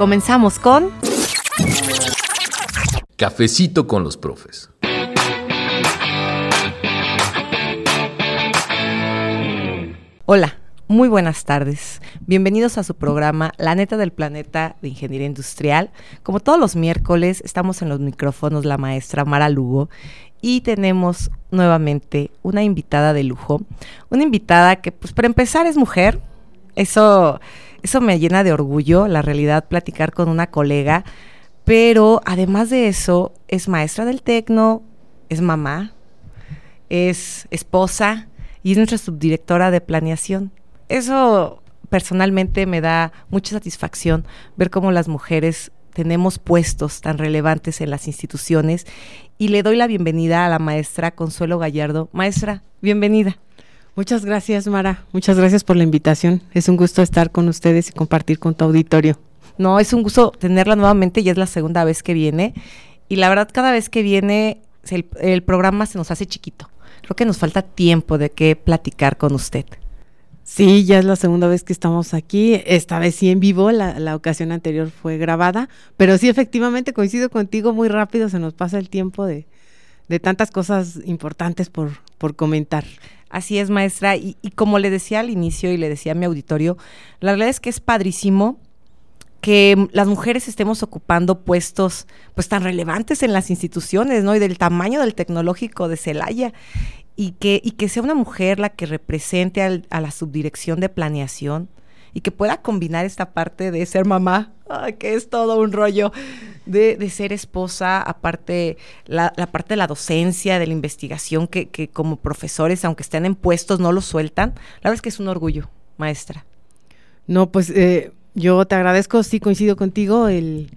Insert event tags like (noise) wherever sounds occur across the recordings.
Comenzamos con Cafecito con los profes. Hola, muy buenas tardes. Bienvenidos a su programa La neta del planeta de Ingeniería Industrial. Como todos los miércoles, estamos en los micrófonos la maestra Mara Lugo y tenemos nuevamente una invitada de lujo. Una invitada que, pues, para empezar es mujer. Eso eso me llena de orgullo, la realidad, platicar con una colega, pero además de eso, es maestra del tecno, es mamá, es esposa y es nuestra subdirectora de planeación. Eso personalmente me da mucha satisfacción ver cómo las mujeres tenemos puestos tan relevantes en las instituciones y le doy la bienvenida a la maestra Consuelo Gallardo. Maestra, bienvenida. Muchas gracias, Mara. Muchas gracias por la invitación. Es un gusto estar con ustedes y compartir con tu auditorio. No, es un gusto tenerla nuevamente, ya es la segunda vez que viene. Y la verdad, cada vez que viene, el, programa se nos hace chiquito. Creo que nos falta tiempo de qué platicar con usted. Sí, ya es la segunda vez que estamos aquí, esta vez sí en vivo, la, ocasión anterior fue grabada, pero sí efectivamente coincido contigo, muy rápido se nos pasa el tiempo de, de tantas cosas importantes por, por comentar. Así es, maestra. Y, como le decía al inicio y le decía a mi auditorio, la realidad es que es padrísimo que las mujeres estemos ocupando puestos pues tan relevantes en las instituciones, ¿no? Y del tamaño del tecnológico de Celaya. Y que, y que sea una mujer la que represente a la subdirección de planeación y que pueda combinar esta parte de ser mamá, que es todo un rollo, de, ser esposa, aparte la, parte de la docencia, de la investigación, que, que, como profesores, aunque estén en puestos, no lo sueltan. La verdad es que es un orgullo, maestra. No, pues eh, yo te agradezco, sí coincido contigo, el,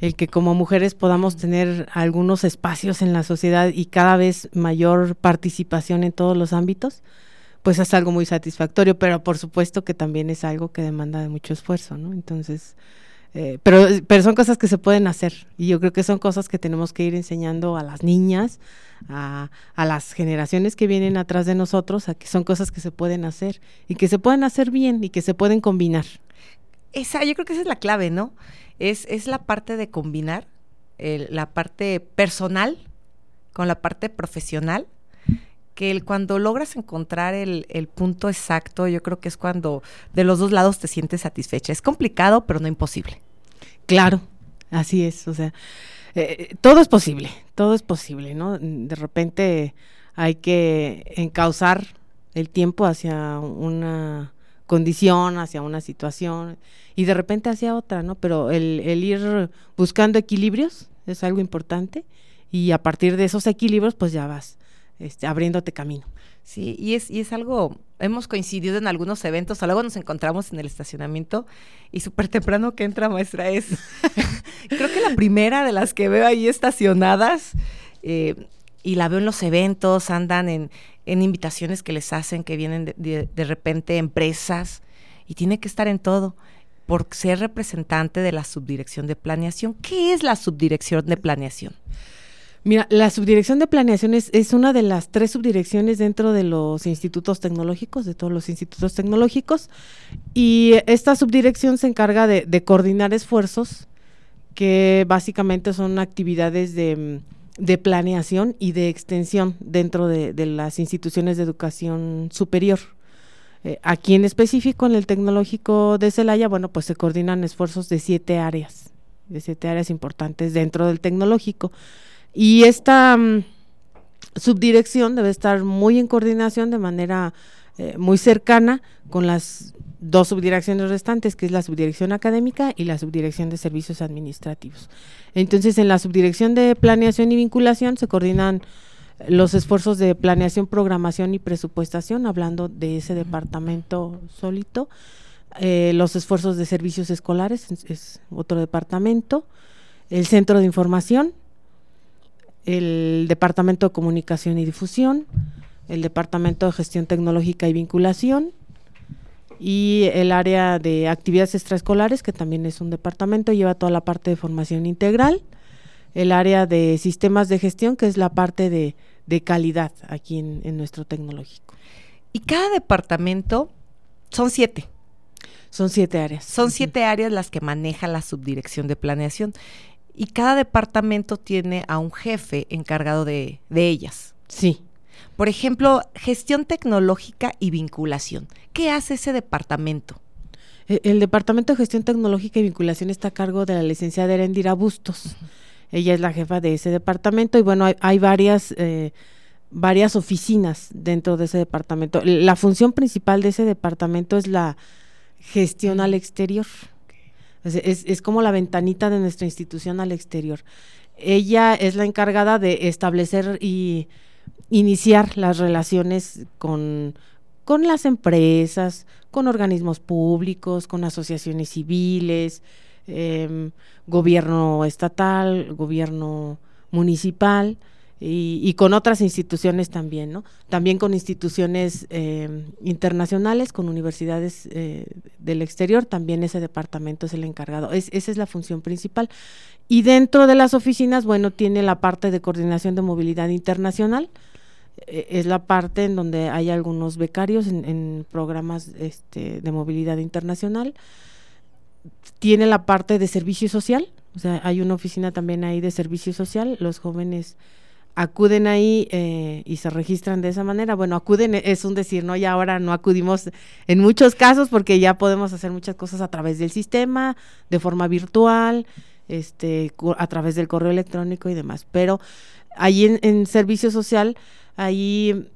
el que como mujeres podamos tener algunos espacios en la sociedad y cada vez mayor participación en todos los ámbitos pues es algo muy satisfactorio, pero por supuesto que también es algo que demanda de mucho esfuerzo, ¿no? Entonces, eh, pero, pero son cosas que se pueden hacer y yo creo que son cosas que tenemos que ir enseñando a las niñas, a, a, las generaciones que vienen atrás de nosotros, a que son cosas que se pueden hacer y que se pueden hacer bien y que se pueden combinar. Esa, yo creo que esa es la clave, ¿no? Es, es la parte de combinar la parte personal con la parte profesional que cuando logras encontrar el, punto exacto, yo creo que es cuando de los dos lados te sientes satisfecha. Es complicado, pero no imposible. Claro, así es. O sea, eh, todo es posible, todo es posible, ¿no? De repente hay que encauzar el tiempo hacia una condición, hacia una situación y de repente hacia otra, ¿no? Pero el, el ir buscando equilibrios es algo importante y a partir de esos equilibrios pues ya vas este, abriéndote camino. Sí, y es, y es algo, hemos coincidido en algunos eventos, luego nos encontramos en el estacionamiento y súper temprano que entra maestra es, (laughs) creo que la primera de las que veo ahí estacionadas eh, y la veo en los eventos, andan en, invitaciones que les hacen, que vienen de, de repente empresas y tiene que estar en todo por ser representante de la subdirección de planeación. ¿Qué es la subdirección de planeación? Mira, la subdirección de planeación es, una de las tres subdirecciones dentro de los institutos tecnológicos, de todos los institutos tecnológicos, y esta subdirección se encarga de, coordinar esfuerzos que básicamente son actividades de, planeación y de extensión dentro de, las instituciones de educación superior. Eh, aquí en específico, en el tecnológico de Celaya, bueno, pues se coordinan esfuerzos de siete áreas, de siete áreas importantes dentro del tecnológico. Y esta mm, subdirección debe estar muy en coordinación de manera eh, muy cercana con las dos subdirecciones restantes, que es la subdirección académica y la subdirección de servicios administrativos. Entonces, en la subdirección de planeación y vinculación se coordinan los esfuerzos de planeación, programación y presupuestación, hablando de ese departamento solito, eh, los esfuerzos de servicios escolares es, otro departamento, el centro de información, el departamento de comunicación y difusión, el departamento de gestión tecnológica y vinculación y el área de actividades extraescolares, que también es un departamento, lleva toda la parte de formación integral, el área de sistemas de gestión, que es la parte de, calidad aquí en, nuestro tecnológico. Y cada departamento son siete. Son siete áreas. Son siete áreas las que maneja la subdirección de planeación. Y cada departamento tiene a un jefe encargado de, de ellas. Sí. Por ejemplo, gestión tecnológica y vinculación. ¿Qué hace ese departamento? E, el, Departamento de Gestión Tecnológica y Vinculación está a cargo de la licenciada Erendira Bustos. Ella es la jefa de ese departamento y bueno, hay, varias, eh, varias oficinas dentro de ese departamento. La función principal de ese departamento es la gestión al exterior. Es, como la ventanita de nuestra institución al exterior. Ella es la encargada de establecer y iniciar las relaciones con, con las empresas, con organismos públicos, con asociaciones civiles, eh, gobierno estatal, gobierno municipal y, con otras instituciones también, ¿no? También con instituciones eh, internacionales, con universidades eh, del exterior, también ese departamento es el encargado. Es, esa es la función principal. Y dentro de las oficinas, bueno, tiene la parte de coordinación de movilidad internacional, eh, es la parte en donde hay algunos becarios en, en programas este, de movilidad internacional tiene la parte de servicio social, o sea, hay una oficina también ahí de servicio social, los jóvenes acuden ahí eh, y se registran de esa manera. Bueno, acuden es un decir, ¿no? Y ahora no acudimos en muchos casos porque ya podemos hacer muchas cosas a través del sistema, de forma virtual, este, a través del correo electrónico y demás. Pero ahí en, en servicio social, ahí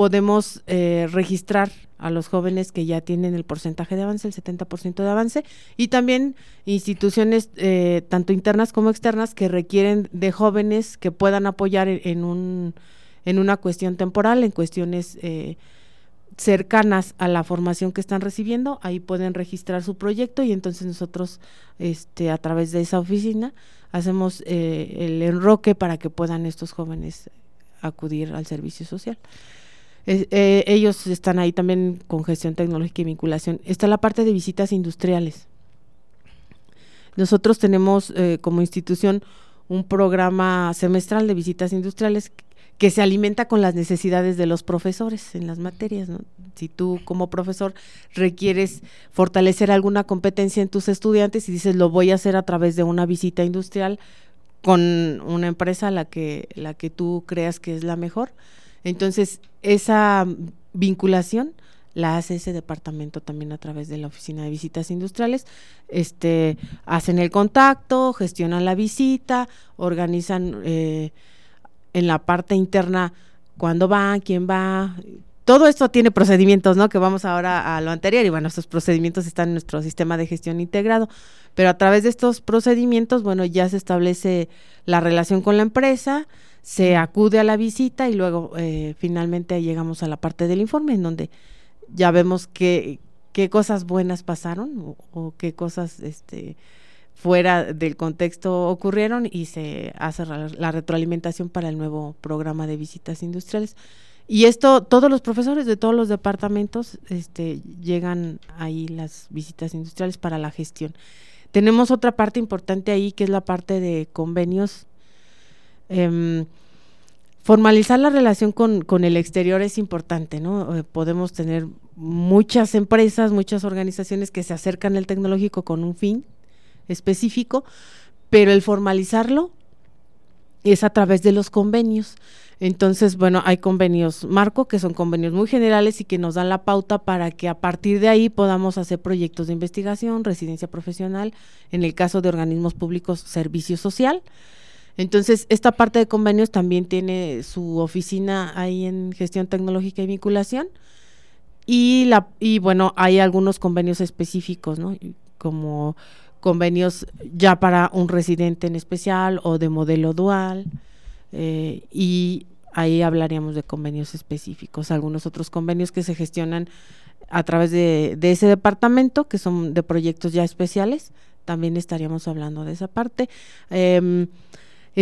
podemos eh, registrar a los jóvenes que ya tienen el porcentaje de avance, el 70% de avance, y también instituciones eh, tanto internas como externas que requieren de jóvenes que puedan apoyar en, un, en una cuestión temporal, en cuestiones eh, cercanas a la formación que están recibiendo, ahí pueden registrar su proyecto y entonces nosotros este, a través de esa oficina hacemos el enroque para que puedan estos jóvenes acudir al servicio social. Eh, ellos están ahí también con gestión tecnológica y vinculación. Está la parte de visitas industriales. Nosotros tenemos eh, como institución un programa semestral de visitas industriales que se alimenta con las necesidades de los profesores en las materias. Si tú como profesor requieres fortalecer alguna competencia en tus estudiantes y dices lo voy a hacer a través de una visita industrial con una empresa la que la que tú creas que es la mejor, entonces, esa vinculación la hace ese departamento también a través de la oficina de visitas industriales. Este, hacen el contacto, gestionan la visita, organizan eh, en la parte interna cuándo va, quién va. Todo esto tiene procedimientos, ¿no? Que vamos ahora a lo anterior y bueno, estos procedimientos están en nuestro sistema de gestión integrado, pero a través de estos procedimientos, bueno, ya se establece la relación con la empresa, se acude a la visita y luego eh, finalmente llegamos a la parte del informe en donde ya vemos qué, qué cosas buenas pasaron o, qué cosas este, fuera del contexto ocurrieron y se hace la retroalimentación para el nuevo programa de visitas industriales. Y esto, todos los profesores de todos los departamentos este, llegan ahí las visitas industriales para la gestión. Tenemos otra parte importante ahí que es la parte de convenios Em, formalizar la relación con, con, el exterior es importante, ¿no? Eh, podemos tener muchas empresas, muchas organizaciones que se acercan al tecnológico con un fin específico, pero el formalizarlo es a través de los convenios. Entonces, bueno, hay convenios marco, que son convenios muy generales y que nos dan la pauta para que a partir de ahí podamos hacer proyectos de investigación, residencia profesional, en el caso de organismos públicos, servicio social, entonces, esta parte de convenios también tiene su oficina ahí en gestión tecnológica y vinculación. Y, la, y bueno, hay algunos convenios específicos, ¿no? Como convenios ya para un residente en especial o de modelo dual. Eh, y ahí hablaríamos de convenios específicos, algunos otros convenios que se gestionan a través de, ese departamento, que son de proyectos ya especiales, también estaríamos hablando de esa parte. Em,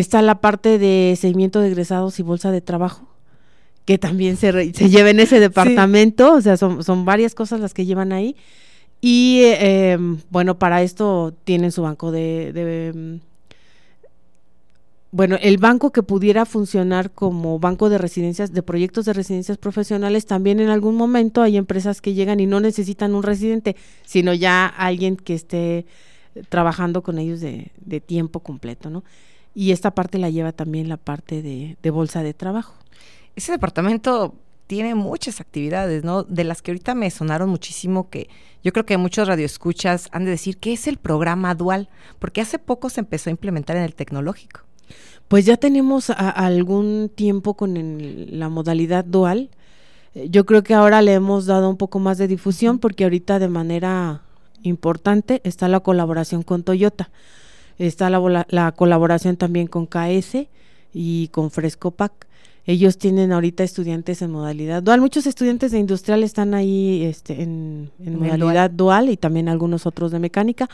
está la parte de seguimiento de egresados y bolsa de trabajo, que también se, se lleva en ese departamento, o sea, son, son, varias cosas las que llevan ahí. Y em, bueno, para esto tienen su banco de, de em, bueno, el banco que pudiera funcionar como banco de residencias, de proyectos de residencias profesionales, también en algún momento hay empresas que llegan y no necesitan un residente, sino ya alguien que esté trabajando con ellos de, de tiempo completo, ¿no? Y esta parte la lleva también la parte de, de bolsa de trabajo. Ese departamento tiene muchas actividades, ¿no? De las que ahorita me sonaron muchísimo, que yo creo que muchos radioescuchas han de decir, ¿qué es el programa dual? Porque hace poco se empezó a implementar en el tecnológico. Pues ya tenemos algún tiempo con la modalidad dual. Eh, yo creo que ahora le hemos dado un poco más de difusión porque ahorita de manera importante está la colaboración con Toyota, está la, la colaboración también con KS y con Frescopac. Ellos tienen ahorita estudiantes en modalidad dual. Muchos estudiantes de industrial están ahí este, en, modalidad dual. y también algunos otros de mecánica.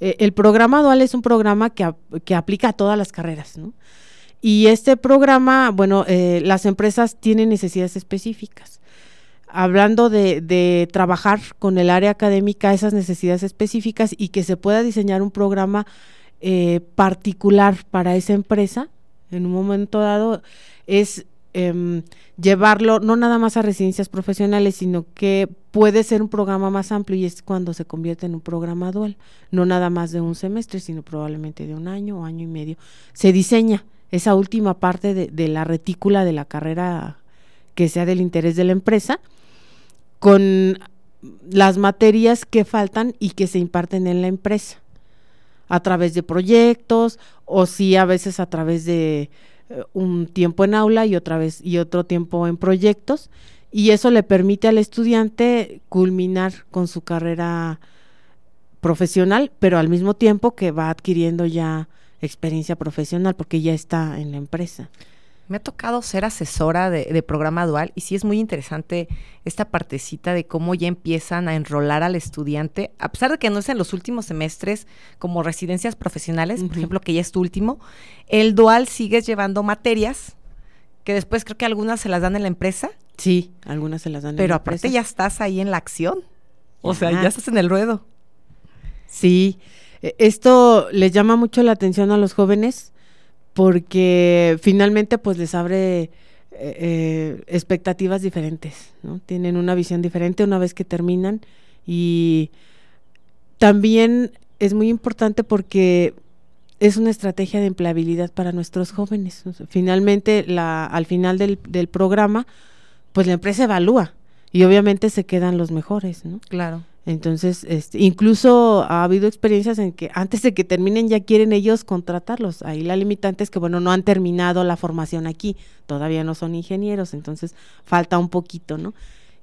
Eh, el programa dual es un programa que, que aplica a todas las carreras, ¿no? Y este programa, bueno, eh, las empresas tienen necesidades específicas. Hablando de, trabajar con el área académica, esas necesidades específicas y que se pueda diseñar un programa eh, particular para esa empresa, en un momento dado, es em, llevarlo no nada más a residencias profesionales, sino que puede ser un programa más amplio y es cuando se convierte en un programa dual, no nada más de un semestre, sino probablemente de un año o año y medio. Se diseña esa última parte de, la retícula de la carrera que sea del interés de la empresa, con las materias que faltan y que se imparten en la empresa, a través de proyectos o sí a veces a través de eh, un tiempo en aula y otra vez y otro tiempo en proyectos y eso le permite al estudiante culminar con su carrera profesional, pero al mismo tiempo que va adquiriendo ya experiencia profesional porque ya está en la empresa. Me ha tocado ser asesora de, programa dual y sí es muy interesante esta partecita de cómo ya empiezan a enrolar al estudiante, a pesar de que no es en los últimos semestres como residencias profesionales, por ejemplo, que ya es tu último, el dual sigues llevando materias que después creo que algunas se las dan en la empresa. Sí, algunas se las dan en la empresa. Pero aparte ya estás ahí en la acción. O sea, ya estás en el ruedo. Sí, e, esto les llama mucho la atención a los jóvenes porque finalmente pues les abre eh, eh, expectativas diferentes, ¿no? Tienen una visión diferente una vez que terminan y también es muy importante porque es una estrategia de empleabilidad para nuestros jóvenes. finalmente, la, al final del, del programa, pues la empresa evalúa y obviamente se quedan los mejores, ¿no? Claro. Entonces, este, incluso ha habido experiencias en que antes de que terminen ya quieren ellos contratarlos. Ahí la limitante es que, bueno, no han terminado la formación aquí, todavía no son ingenieros, entonces falta un poquito, ¿no?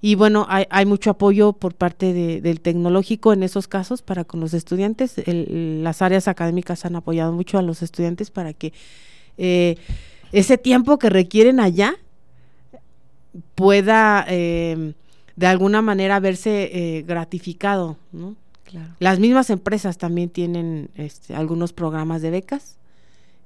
Y bueno, hay, mucho apoyo por parte de, del tecnológico en esos casos para con los estudiantes. las áreas académicas han apoyado mucho a los estudiantes para que eh, ese tiempo que requieren allá pueda... Eh, de alguna manera verse eh, gratificado, ¿no? Las mismas empresas también tienen este, algunos programas de becas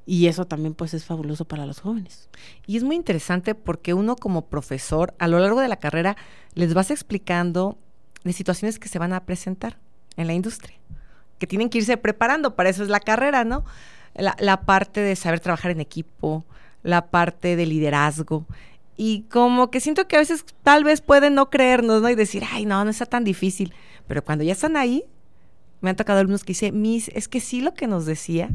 y eso también pues es fabuloso para los jóvenes. Y es muy interesante porque uno como profesor a lo largo de la carrera les vas explicando de situaciones que se van a presentar en la industria, que tienen que irse preparando, para eso es la carrera, ¿no? La, la parte de saber trabajar en equipo, la parte de liderazgo, y como que siento que a veces tal vez pueden no creernos, ¿no? Y decir, ay, no, no está tan difícil. Pero cuando ya están ahí, me han tocado algunos que dicen, Miss, es que sí lo que nos decía,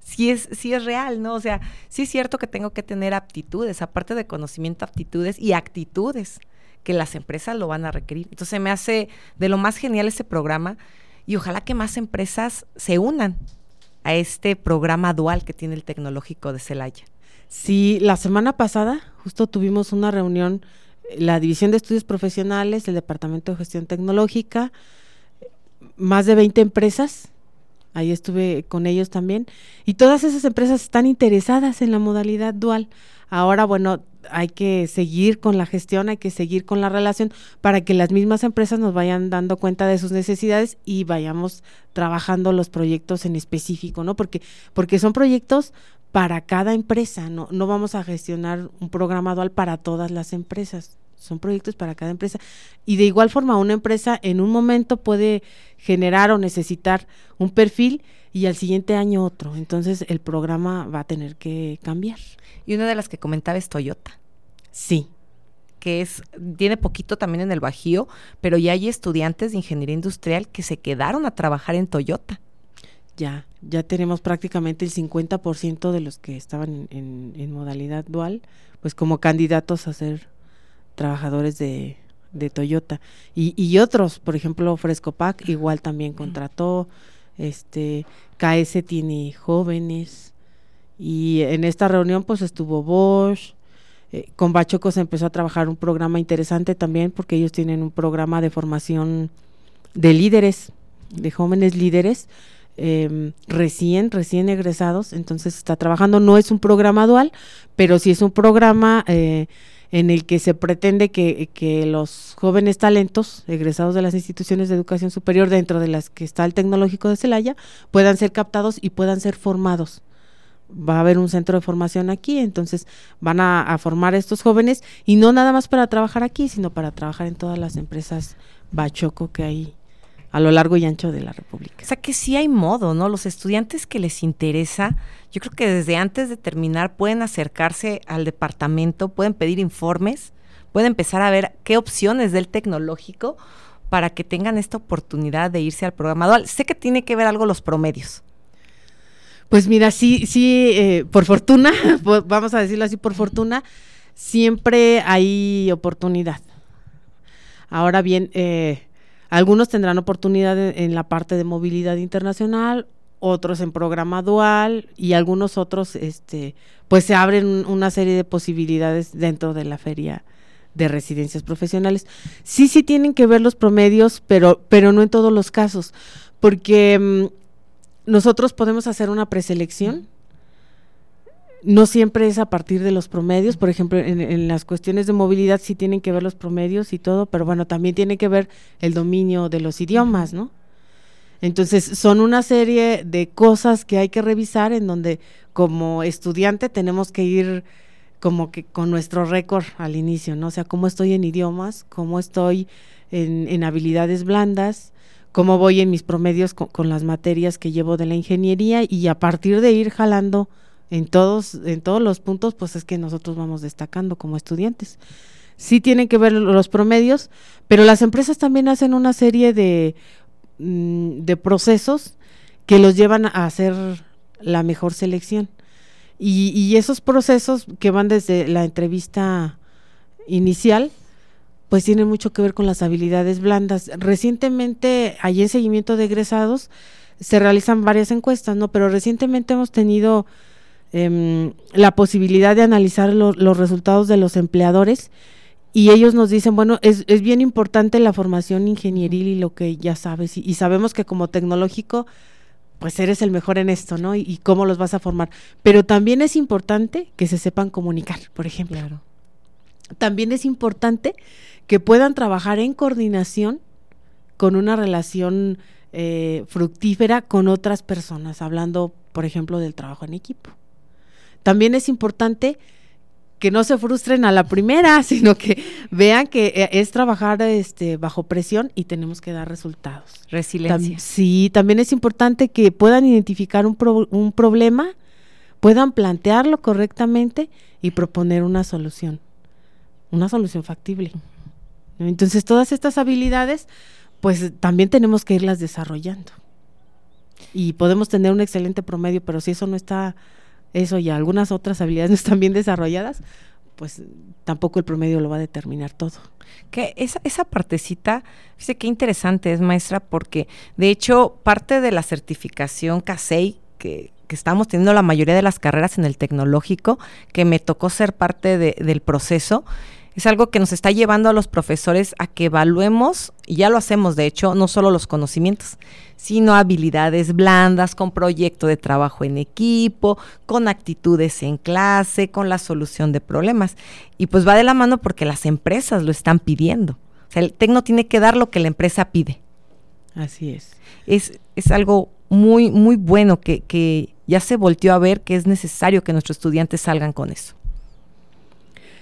sí es, sí es real, ¿no? O sea, sí es cierto que tengo que tener aptitudes, aparte de conocimiento, aptitudes y actitudes que las empresas lo van a requerir. Entonces me hace de lo más genial ese programa y ojalá que más empresas se unan a este programa dual que tiene el tecnológico de Celaya. Sí, la semana pasada justo tuvimos una reunión, la División de Estudios Profesionales, el Departamento de Gestión Tecnológica, más de 20 empresas ahí estuve con ellos también, y todas esas empresas están interesadas en la modalidad dual. Ahora, bueno, hay que seguir con la gestión, hay que seguir con la relación para que las mismas empresas nos vayan dando cuenta de sus necesidades y vayamos trabajando los proyectos en específico, ¿no? Porque, porque son proyectos para cada empresa, no, no vamos a gestionar un programa dual para todas las empresas, son proyectos para cada empresa. Y de igual forma, una empresa en un momento puede generar o necesitar un perfil y al siguiente año otro. Entonces el programa va a tener que cambiar. Y una de las que comentaba es Toyota. Sí. Que es, tiene poquito también en el Bajío, pero ya hay estudiantes de ingeniería industrial que se quedaron a trabajar en Toyota. Ya, ya tenemos prácticamente el 50% de los que estaban en, en, modalidad dual, pues como candidatos a ser trabajadores de, de Toyota. Y, y, otros, por ejemplo, Frescopac igual también contrató, este, KS tiene jóvenes, y en esta reunión pues estuvo Bosch, eh, con Bachoco se empezó a trabajar un programa interesante también porque ellos tienen un programa de formación de líderes, de jóvenes líderes, eh, recién, recién egresados, entonces está trabajando, no es un programa dual, pero sí es un programa eh, en el que se pretende que, que, los jóvenes talentos egresados de las instituciones de educación superior, dentro de las que está el tecnológico de Celaya, puedan ser captados y puedan ser formados. Va a haber un centro de formación aquí, entonces van a, formar estos jóvenes y no nada más para trabajar aquí, sino para trabajar en todas las empresas Bachoco que hay a lo largo y ancho de la República. O sea que sí hay modo, ¿no? Los estudiantes que les interesa, yo creo que desde antes de terminar pueden acercarse al departamento, pueden pedir informes, pueden empezar a ver qué opciones del tecnológico para que tengan esta oportunidad de irse al programa dual. Sé que tiene que ver algo los promedios, pues mira, sí, sí, eh, por fortuna, (laughs) vamos a decirlo así, por fortuna, siempre hay oportunidad. Ahora bien, eh, algunos tendrán oportunidad en, la parte de movilidad internacional, otros en programa dual y algunos otros, este, pues se abren una serie de posibilidades dentro de la feria de residencias profesionales. Sí, sí tienen que ver los promedios, pero, pero no en todos los casos, porque mm, nosotros podemos hacer una preselección. No siempre es a partir de los promedios, por ejemplo, en, las cuestiones de movilidad sí tienen que ver los promedios y todo, pero bueno, también tiene que ver el dominio de los idiomas, ¿no? Entonces, son una serie de cosas que hay que revisar en donde como estudiante tenemos que ir como que con nuestro récord al inicio, ¿no? O sea, cómo estoy en idiomas, cómo estoy en, habilidades blandas, cómo voy en mis promedios con, las materias que llevo de la ingeniería y a partir de ir jalando en todos, en todos los puntos, pues es que nosotros vamos destacando como estudiantes. Sí tienen que ver los promedios, pero las empresas también hacen una serie de, mm, de procesos que los llevan a hacer la mejor selección. Y, y esos procesos que van desde la entrevista inicial, pues tiene mucho que ver con las habilidades blandas. Recientemente, allí en seguimiento de egresados, se realizan varias encuestas, ¿no? Pero recientemente hemos tenido em, la posibilidad de analizar los resultados de los empleadores y ellos nos dicen, bueno, es, es, bien importante la formación ingenieril y lo que ya sabes, y, sabemos que como tecnológico, pues eres el mejor en esto, ¿no? Y, y, cómo los vas a formar. Pero también es importante que se sepan comunicar, por ejemplo. Claro. También es importante que puedan trabajar en coordinación con una relación eh, fructífera con otras personas, hablando, por ejemplo, del trabajo en equipo. También es importante que no se frustren a la primera, (laughs) sino que vean que eh, es trabajar este, bajo presión y tenemos que dar resultados. Resiliencia. sí, también es importante que puedan identificar un, un problema, puedan plantearlo correctamente y proponer una solución, una solución factible. Entonces, todas estas habilidades, pues también tenemos que irlas desarrollando. Y podemos tener un excelente promedio, pero si eso no está, eso y algunas otras habilidades no están bien desarrolladas, pues tampoco el promedio lo va a determinar todo. Que esa, esa partecita, fíjese qué interesante es, maestra, porque de hecho parte de la certificación CASEI que, que estamos teniendo la mayoría de las carreras en el tecnológico, que me tocó ser parte de, del proceso, Es algo que nos está llevando a los profesores a que evaluemos, y ya lo hacemos de hecho, no solo los conocimientos, sino habilidades blandas, con proyecto de trabajo en equipo, con actitudes en clase, con la solución de problemas. Y pues va de la mano porque las empresas lo están pidiendo. O sea, el tecno tiene que dar lo que la empresa pide. Así es. Es, es algo muy, muy bueno que, que ya se volteó a ver que es necesario que nuestros estudiantes salgan con eso.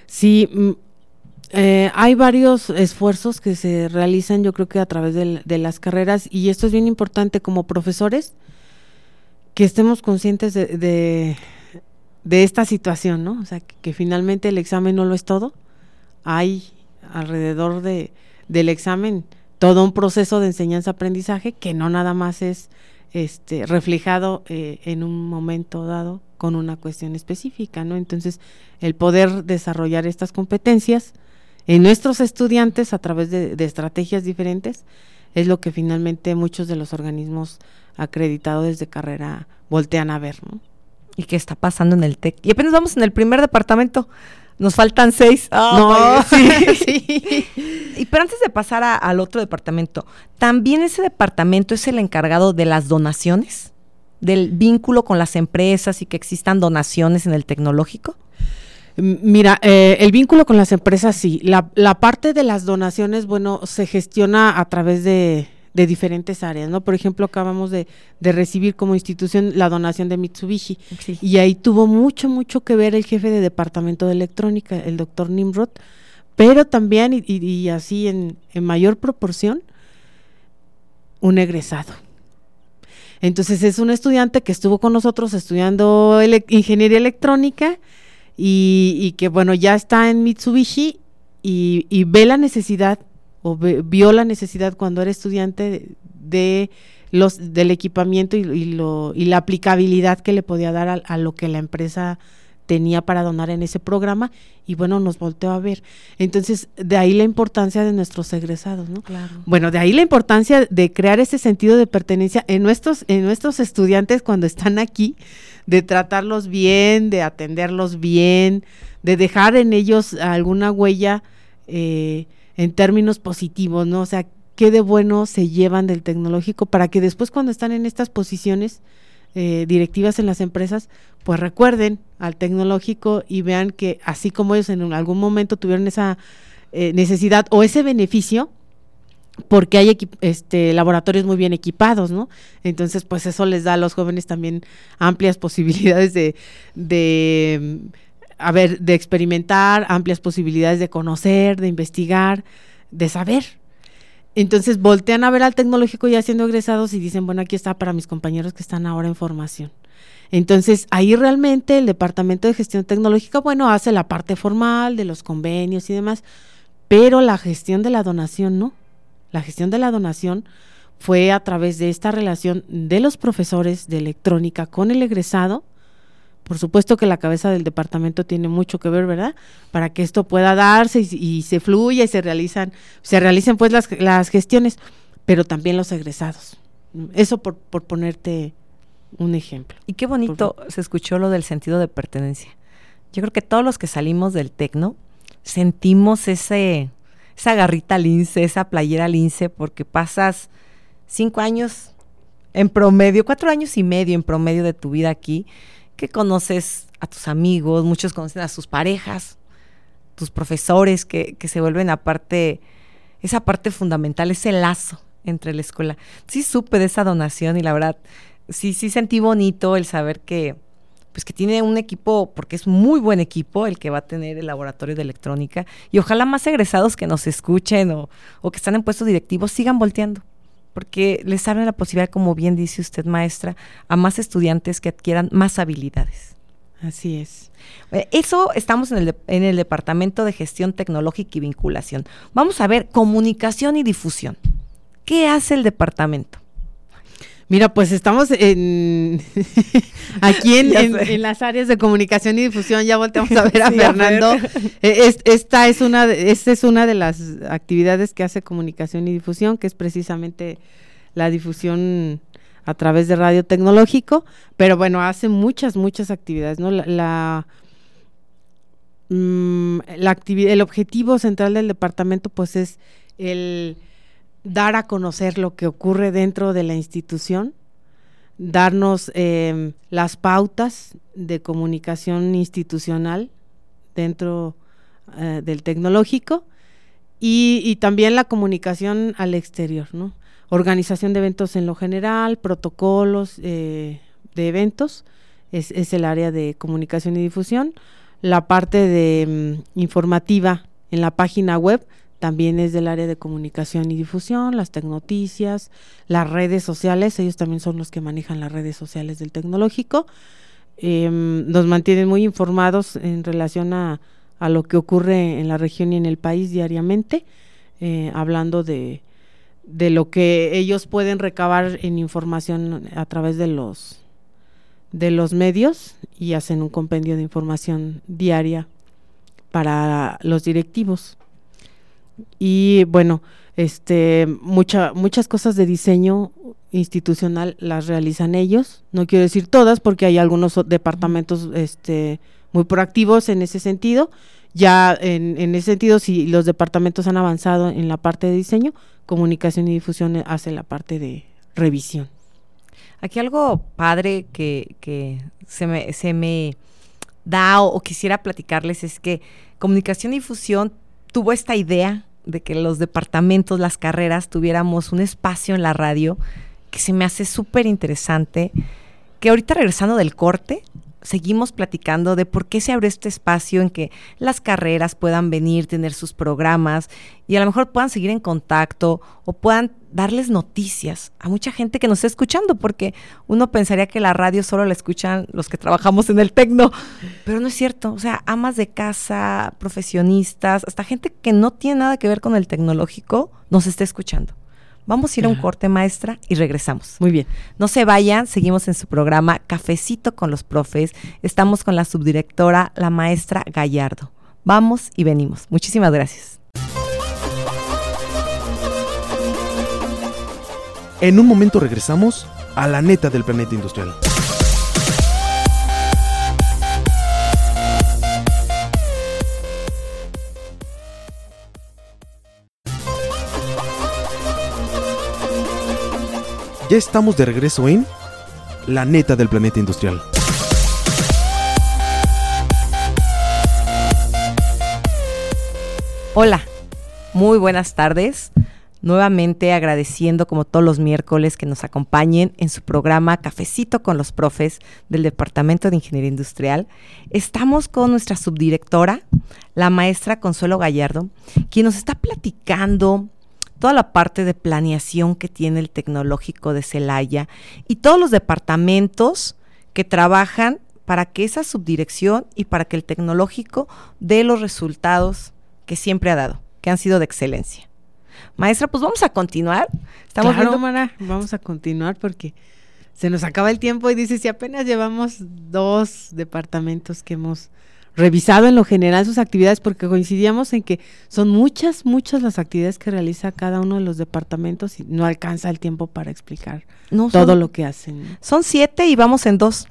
Sí, mm, eh, hay varios esfuerzos que se realizan, yo creo que a través de, las carreras, y esto es bien importante como profesores, que estemos conscientes de, de, esta situación, ¿no? O sea, que, finalmente el examen no lo es todo. Hay alrededor de, del examen todo un proceso de enseñanza-aprendizaje que no nada más es este, reflejado eh, en un momento dado con una cuestión específica, ¿no? Entonces, el poder desarrollar estas competencias, en nuestros estudiantes a través de, estrategias diferentes es lo que finalmente muchos de los organismos acreditados desde carrera voltean a ver. ¿no? ¿Y qué está pasando en el TEC? Y apenas vamos en el primer departamento. Nos faltan seis. no, (laughs) (laughs) sí, Y pero antes de pasar al otro departamento, ¿también ese departamento es el encargado de las donaciones? ¿Del vínculo con las empresas y que existan donaciones en el tecnológico? Mira, eh, el vínculo con las empresas sí. La, la, parte de las donaciones, bueno, se gestiona a través de, de diferentes áreas, ¿no? Por ejemplo, acabamos de, de, recibir como institución la donación de Mitsubishi y ahí tuvo mucho, mucho que ver el jefe de departamento de electrónica, el doctor Nimrod, pero también, y, y así en, en mayor proporción, un egresado. Entonces es un estudiante que estuvo con nosotros estudiando ingeniería electrónica y, que bueno, ya está en Mitsubishi y, ve la necesidad o vio la necesidad cuando era estudiante de, los del equipamiento y, lo, y la aplicabilidad que le podía dar a, lo que la empresa tenía para donar en ese programa y bueno, nos volteó a ver. Entonces, de ahí la importancia de nuestros egresados, ¿no? Claro. Bueno, de ahí la importancia de crear ese sentido de pertenencia en nuestros, en nuestros estudiantes cuando están aquí, de tratarlos bien, de atenderlos bien, de dejar en ellos alguna huella eh, en términos positivos, ¿no? O sea, qué de bueno se llevan del tecnológico para que después cuando están en estas posiciones eh, directivas en las empresas, pues recuerden al tecnológico y vean que así como ellos en algún momento tuvieron esa eh, necesidad o ese beneficio, porque hay este, laboratorios muy bien equipados, ¿no? Entonces, pues eso les da a los jóvenes también amplias posibilidades de, de, de experimentar, amplias posibilidades de conocer, de investigar, de saber. Entonces voltean a ver al tecnológico ya siendo egresados y dicen, bueno, aquí está para mis compañeros que están ahora en formación. Entonces, ahí realmente el Departamento de Gestión Tecnológica, bueno, hace la parte formal de los convenios y demás, pero la gestión de la donación no. La gestión de la donación fue a través de esta relación de los profesores de electrónica con el egresado. Por supuesto que la cabeza del departamento tiene mucho que ver, ¿verdad? Para que esto pueda darse y, se fluya y se realizan, se realicen pues las, las, gestiones, pero también los egresados. Eso por, por ponerte un ejemplo. Y qué bonito se escuchó lo del sentido de pertenencia. Yo creo que todos los que salimos del tecno sentimos ese, esa garrita lince, esa playera lince, porque pasas cinco años en promedio, cuatro años y medio en promedio de tu vida aquí, que conoces a tus amigos, muchos conocen a sus parejas, tus profesores, que, que se vuelven aparte, esa parte fundamental, ese lazo entre la escuela. Sí supe de esa donación y la verdad, sí, sí sentí bonito el saber que, pues que tiene un equipo, porque es muy buen equipo el que va a tener el laboratorio de electrónica, y ojalá más egresados que nos escuchen o, o que están en puestos directivos sigan volteando, porque les abre la posibilidad, como bien dice usted, maestra, a más estudiantes que adquieran más habilidades. Así es. Eh, eso estamos en el, en el Departamento de Gestión Tecnológica y Vinculación. Vamos a ver comunicación y difusión. ¿Qué hace el departamento? Mira, pues estamos en (laughs) aquí en, las áreas de comunicación y difusión. Ya volteamos a ver a (laughs) Fernando. Eh, esta es una de, esta es una de las actividades que hace comunicación y difusión, que es precisamente la difusión a través de radio tecnológico. Pero bueno, hace muchas muchas actividades, ¿no? La, mm, la actividad, el objetivo central del departamento pues es el dar a conocer lo que ocurre dentro de la institución, darnos em, las pautas de comunicación institucional dentro eh, del tecnológico y, también la comunicación al exterior, ¿no? Organización de eventos en lo general, protocolos eh, de eventos, es, el área de comunicación y difusión. La parte de mm, informativa en la página web también es del área de comunicación y difusión, las tecnoticias, las redes sociales, ellos también son los que manejan las redes sociales del tecnológico. Em, nos mantienen muy informados en relación a, a, lo que ocurre en la región y en el país diariamente, eh, hablando de, de lo que ellos pueden recabar en información a través de los de los medios y hacen un compendio de información diaria para los directivos y bueno, este, mucha, muchas cosas de diseño institucional las realizan ellos. No quiero decir todas, porque hay algunos departamentos este, muy proactivos en ese sentido. Ya en, en ese sentido, si los departamentos han avanzado en la parte de diseño, comunicación y difusión hace la parte de revisión. Aquí algo padre que, que se, me, se me da o quisiera platicarles es que comunicación y difusión tuvo esta idea de que los departamentos, las carreras, tuviéramos un espacio en la radio que se me hace súper interesante, que ahorita regresando del corte, seguimos platicando de por qué se abre este espacio en que las carreras puedan venir, tener sus programas y a lo mejor puedan seguir en contacto o puedan darles noticias a mucha gente que nos está escuchando, porque uno pensaría que la radio solo la escuchan los que trabajamos en el tecno, pero no es cierto. O sea, amas de casa, profesionistas, hasta gente que no tiene nada que ver con el tecnológico, nos está escuchando. Vamos a ir a un corte maestra y regresamos. Muy bien. No se vayan, seguimos en su programa Cafecito con los profes. Estamos con la subdirectora, la maestra Gallardo. Vamos y venimos. Muchísimas gracias. En un momento regresamos a la neta del planeta industrial. Ya estamos de regreso en La neta del planeta industrial. Hola, muy buenas tardes. Nuevamente agradeciendo como todos los miércoles que nos acompañen en su programa Cafecito con los profes del Departamento de Ingeniería Industrial. Estamos con nuestra subdirectora, la maestra Consuelo Gallardo, quien nos está platicando toda la parte de planeación que tiene el tecnológico de Celaya y todos los departamentos que trabajan para que esa subdirección y para que el tecnológico dé los resultados que siempre ha dado, que han sido de excelencia. Maestra, pues vamos a continuar. Estamos claro, vamos a continuar porque se nos acaba el tiempo y dice, si apenas llevamos dos departamentos que hemos revisado en lo general sus actividades porque coincidíamos en que son muchas, muchas las actividades que realiza cada uno de los departamentos y no alcanza el tiempo para explicar todo lo que hacen. Son siete y vamos en dos.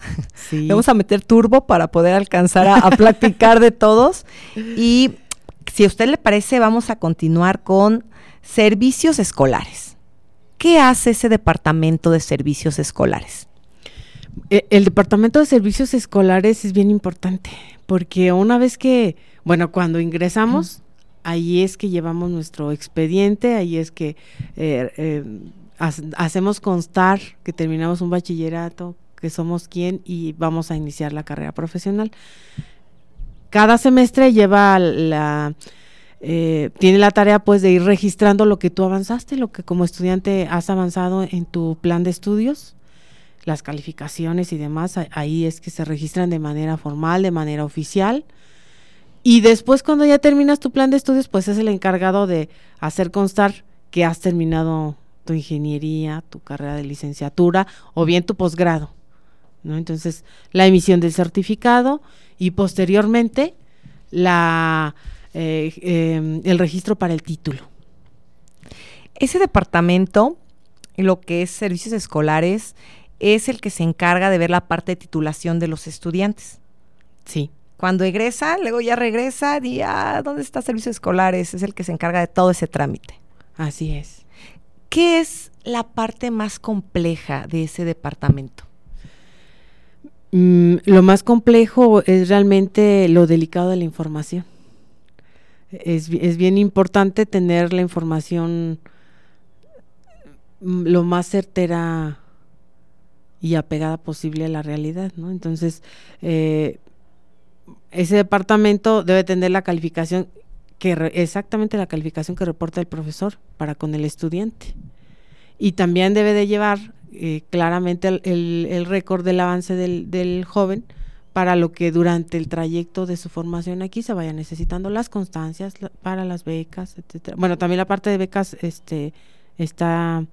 (laughs) vamos a meter turbo para poder alcanzar a, a platicar de todos. Y si a usted le parece, vamos a continuar con servicios escolares. ¿Qué hace ese departamento de servicios escolares? Eh, el departamento de servicios escolares es bien importante porque una vez que, bueno, cuando ingresamos, ahí es que llevamos nuestro expediente, ahí es que eh, eh, hacemos constar que terminamos un bachillerato, que somos quién y vamos a iniciar la carrera profesional. Cada semestre lleva la... Eh, tiene la tarea pues de ir registrando lo que tú avanzaste, lo que como estudiante has avanzado en tu plan de estudios las calificaciones y demás, ahí es que se registran de manera formal, de manera oficial. Y después cuando ya terminas tu plan de estudios, pues es el encargado de hacer constar que has terminado tu ingeniería, tu carrera de licenciatura o bien tu posgrado. ¿no? Entonces, la emisión del certificado y posteriormente la, eh, em, el registro para el título. Ese departamento, lo que es servicios escolares, es el que se encarga de ver la parte de titulación de los estudiantes. Sí. Cuando egresa, luego ya regresa y ah, ¿dónde está servicios escolares? Es el que se encarga de todo ese trámite. Así es. ¿Qué es la parte más compleja de ese departamento? Mm, lo más complejo es realmente lo delicado de la información. Es, es bien importante tener la información mm, lo más certera y apegada posible a la realidad, ¿no? Entonces, eh, ese departamento debe tener la calificación que exactamente la calificación que reporta el profesor para con el estudiante y también debe de llevar eh, claramente el, récord del avance del, joven para lo que durante el trayecto de su formación aquí se vaya necesitando las constancias para las becas, etcétera. Bueno, también la parte de becas este está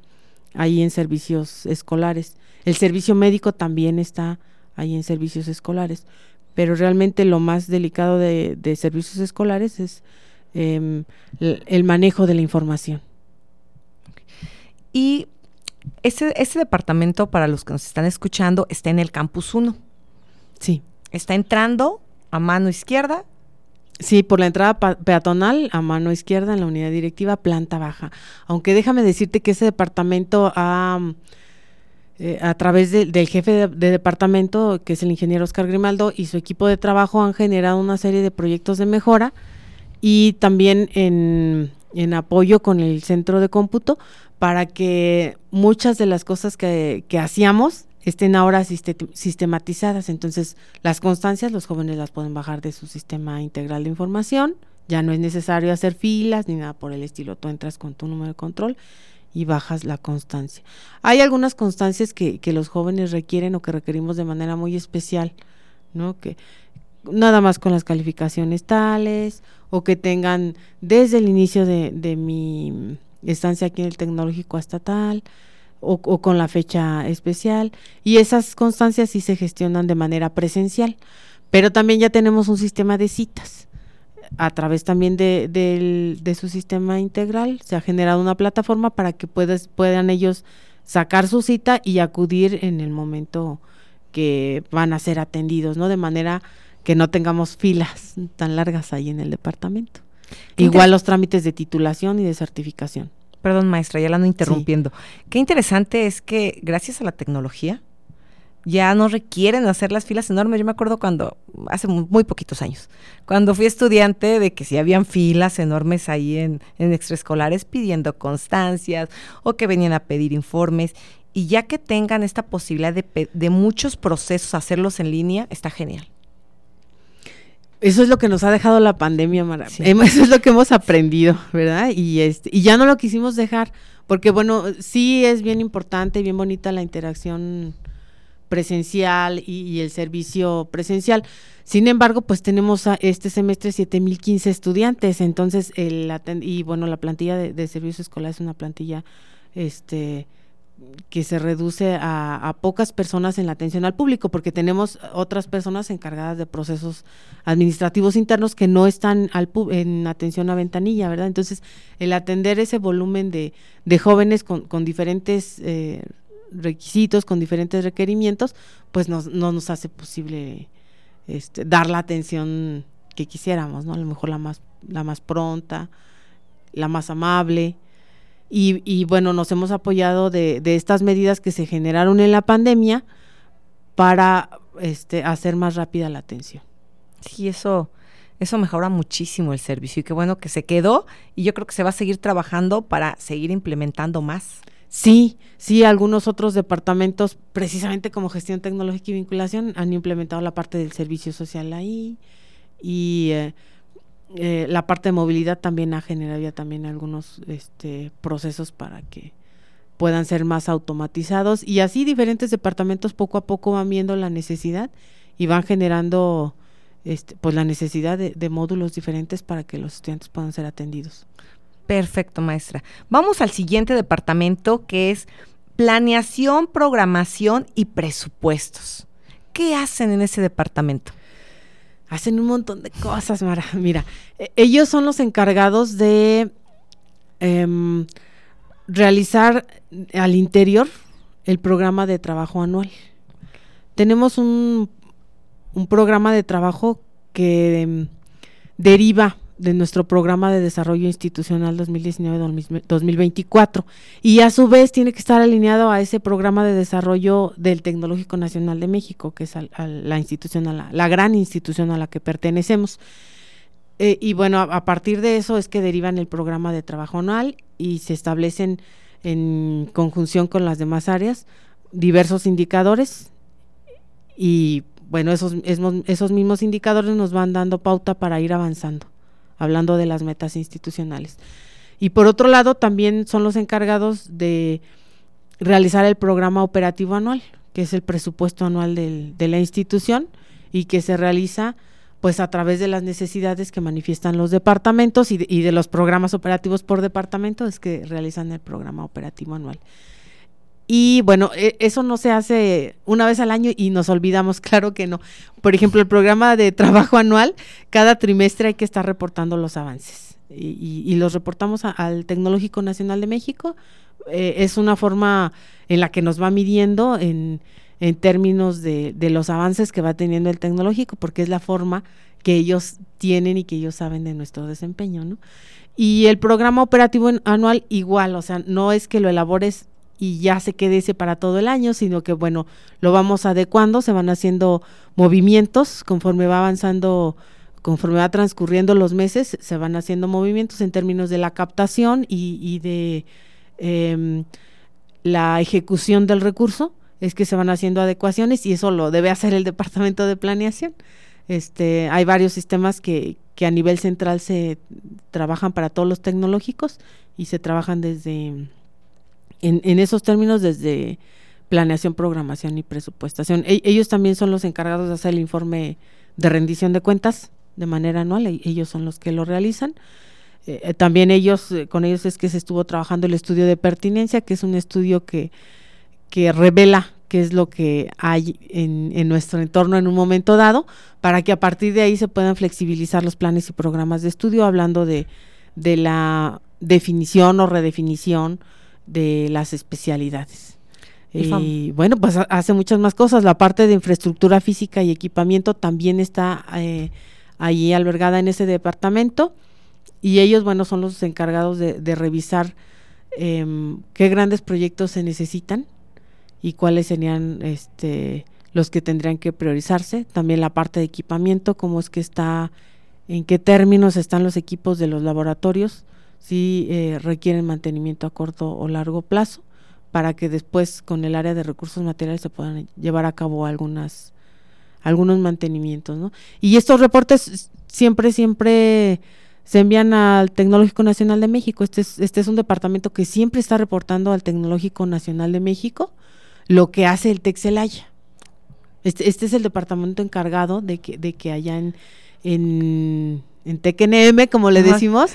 ahí en servicios escolares. El servicio médico también está ahí en servicios escolares, pero realmente lo más delicado de, servicios escolares es em, el manejo de la información. Y ese, ese departamento, para los que nos están escuchando, está en el campus 1. Sí. Está entrando a mano izquierda. Sí, por la entrada peatonal a mano izquierda en la unidad directiva, planta baja. Aunque déjame decirte que ese departamento ha, eh, a través del jefe de, de, departamento, que es el ingeniero Oscar Grimaldo, y su equipo de trabajo han generado una serie de proyectos de mejora y también en, en apoyo con el centro de cómputo para que muchas de las cosas que, hacíamos estén ahora sistematizadas. Entonces, las constancias los jóvenes las pueden bajar de su sistema integral de información. Ya no es necesario hacer filas ni nada por el estilo. Tú entras con tu número de control y bajas la constancia. Hay algunas constancias que, que los jóvenes requieren o que requerimos de manera muy especial, ¿no? Que nada más con las calificaciones tales o que tengan desde el inicio de, de mi estancia aquí en el tecnológico estatal o, o, con la fecha especial y esas constancias sí se gestionan de manera presencial pero también ya tenemos un sistema de citas a través también de, de, su sistema integral se ha generado una plataforma para que puedas, puedan ellos sacar su cita y acudir en el momento que van a ser atendidos, ¿no? De manera que no tengamos filas tan largas ahí en el departamento. Igual los trámites de titulación y de certificación. Perdón, maestra, ya la ando interrumpiendo. Qué interesante es que gracias a la tecnología ya no requieren hacer las filas enormes. Yo me acuerdo cuando, hace muy, poquitos años, cuando fui estudiante de que si habían filas enormes ahí en, en extraescolares pidiendo constancias o que venían a pedir informes. Y ya que tengan esta posibilidad de, de muchos procesos hacerlos en línea, está genial. Eso es lo que nos ha dejado la pandemia, Mara. (laughs) Eso es lo que hemos aprendido, ¿verdad? Y este, y ya no lo quisimos dejar, porque bueno, sí es bien importante, bien bonita la interacción presencial y, el servicio presencial. Sin embargo, pues tenemos a este semestre 7015 estudiantes, entonces el y bueno, la plantilla de, de servicio escolar es una plantilla este que se reduce a, pocas personas en la atención al público, porque tenemos otras personas encargadas de procesos administrativos internos que no están en atención a ventanilla, ¿verdad? Entonces, el atender ese volumen de, jóvenes con, diferentes eh, requisitos, con diferentes requerimientos, pues no nos hace posible este, dar la atención que quisiéramos, ¿no? A lo mejor la más, la más pronta, la más amable, y, bueno, nos hemos apoyado de, estas medidas que se generaron en la pandemia para este, hacer más rápida la atención. Sí, eso, eso mejora muchísimo el servicio y qué bueno que se quedó y yo creo que se va a seguir trabajando para seguir implementando más. Sí, sí, algunos otros departamentos, precisamente como gestión tecnológica y vinculación, han implementado la parte del servicio social ahí y eh, eh, la parte de movilidad también ha generado ya también algunos este, procesos para que puedan ser más automatizados y así diferentes departamentos poco a poco van viendo la necesidad y van generando este, pues la necesidad de, de módulos diferentes para que los estudiantes puedan ser atendidos. Perfecto, maestra. Vamos al siguiente departamento que es planeación, programación y presupuestos. ¿Qué hacen en ese departamento? Hacen un montón de cosas, Mara. (laughs) Mira, e, ellos son los encargados de em, realizar al interior el programa de trabajo anual. Tenemos un, un programa de trabajo que em, deriva de nuestro programa de desarrollo institucional 2019-2024 y a su vez tiene que estar alineado a ese programa de desarrollo del Tecnológico Nacional de México, que es la institución, a la, gran institución a la que pertenecemos. Eh, y bueno, a, partir de eso es que derivan el programa de trabajo anual y se establecen en conjunción con las demás áreas diversos indicadores. Y bueno, esos, esos mismos indicadores nos van dando pauta para ir avanzando hablando de las metas institucionales. Y por otro lado, también son los encargados de realizar el programa operativo anual, que es el presupuesto anual de la institución y que se realiza pues a través de las necesidades que manifiestan los departamentos y de, y de los programas operativos por departamento es que realizan el programa operativo anual. Y bueno, e, eso no se hace una vez al año y nos olvidamos, (laughs) claro que no. Por ejemplo, el programa de trabajo anual, cada trimestre hay que estar reportando los avances y, los reportamos al Tecnológico Nacional de México. Eh, es una forma en la que nos va midiendo en, en términos de, de, los avances que va teniendo el tecnológico, porque es la forma que ellos tienen y que ellos saben de nuestro desempeño, ¿no? Y el programa operativo anual igual, o sea, no es que lo elabores y ya se quede ese para todo el año, sino que bueno, lo vamos adecuando, se van haciendo movimientos conforme va avanzando, conforme va transcurriendo los meses, se van haciendo movimientos en términos de la captación y, de em, la ejecución del recurso, es que se van haciendo adecuaciones y eso lo debe hacer el departamento de planeación. Este, hay varios sistemas que, que a nivel central se trabajan para todos los tecnológicos y se trabajan desde en, esos términos desde planeación, programación y presupuestación. E, ellos también son los encargados de hacer el informe de rendición de cuentas de manera anual, e, ellos son los que lo realizan. Eh, eh, también ellos, eh, con ellos es que se estuvo trabajando el estudio de pertinencia, que es un estudio que, que revela qué es lo que hay en, en, nuestro entorno en un momento dado, para que a partir de ahí se puedan flexibilizar los planes y programas de estudio, hablando de, de la definición o redefinición de las especialidades. Y bueno, pues hace muchas más cosas. La parte de infraestructura física y equipamiento también está eh, ahí albergada en ese departamento. Y ellos, bueno, son los encargados de, revisar em, qué grandes proyectos se necesitan y cuáles serían este, los que tendrían que priorizarse. También la parte de equipamiento, cómo es que está, en qué términos están los equipos de los laboratorios si eh, requieren mantenimiento a corto o largo plazo para que después con el área de recursos materiales se puedan llevar a cabo algunas algunos mantenimientos, ¿no? Y estos reportes siempre siempre se envían al Tecnológico Nacional de México. Este es, este es un departamento que siempre está reportando al Tecnológico Nacional de México lo que hace el Texelaya. Este, este es el departamento encargado de que, de que allá en, en, en TQNM, como le decimos,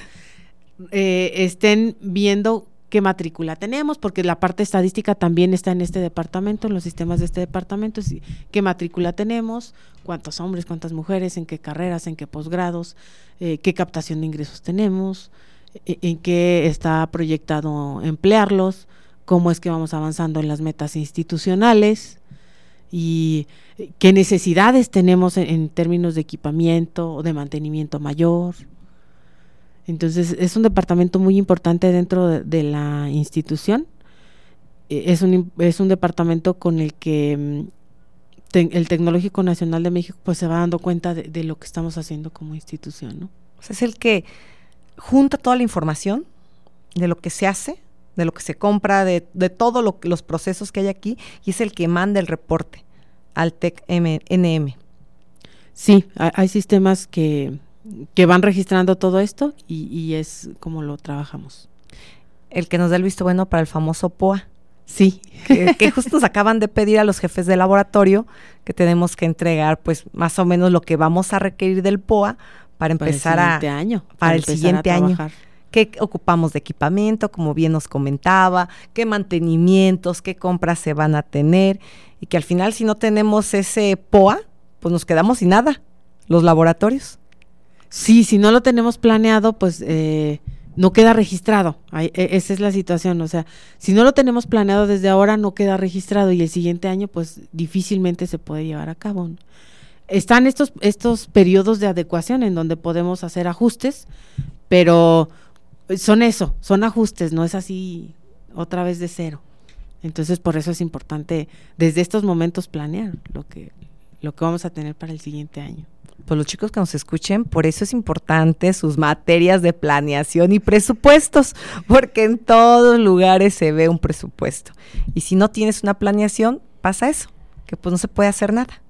eh, estén viendo qué matrícula tenemos, porque la parte estadística también está en este departamento, en los sistemas de este departamento, qué matrícula tenemos, cuántos hombres, cuántas mujeres, en qué carreras, en qué posgrados, eh, qué captación de ingresos tenemos, e, en qué está proyectado emplearlos, cómo es que vamos avanzando en las metas institucionales y eh, qué necesidades tenemos en términos de equipamiento o de mantenimiento mayor. Entonces, es un departamento muy importante dentro de, la institución. E, es un, es un departamento con el que mm, el Tecnológico Nacional de México pues se va dando cuenta de, lo que estamos haciendo como institución, ¿no? es el que junta toda la información de lo que se hace, de lo que se compra, de, de todos los procesos que hay aquí, y es el que manda el reporte al TEC NM. Sí, hay sistemas que que van registrando todo esto y, es como lo trabajamos. El que nos da el visto bueno para el famoso POA. Sí. Que, justo nos acaban de pedir a los jefes de laboratorio que tenemos que entregar pues más o menos lo que vamos a requerir del POA para empezar para el siguiente año. Para, el siguiente año. ¿Qué ocupamos de equipamiento? Como bien nos comentaba, qué mantenimientos, qué compras se van a tener y que al final si no tenemos ese POA, pues nos quedamos sin nada, los laboratorios. Sí, si no lo tenemos planeado, pues eh, no queda registrado. E, esa es la situación. O sea, si no lo tenemos planeado desde ahora, no queda registrado y el siguiente año, pues difícilmente se puede llevar a cabo. están estos, estos periodos de adecuación en donde podemos hacer ajustes, pero son eso, son ajustes, no es así otra vez de cero. Entonces, por eso es importante desde estos momentos planear lo que, lo que vamos a tener para el siguiente año. Pues los chicos que nos escuchen, por eso es importante sus materias de planeación y presupuestos, porque en todos lugares se ve un presupuesto. Y si no tienes una planeación, pasa eso, que pues no se puede hacer nada.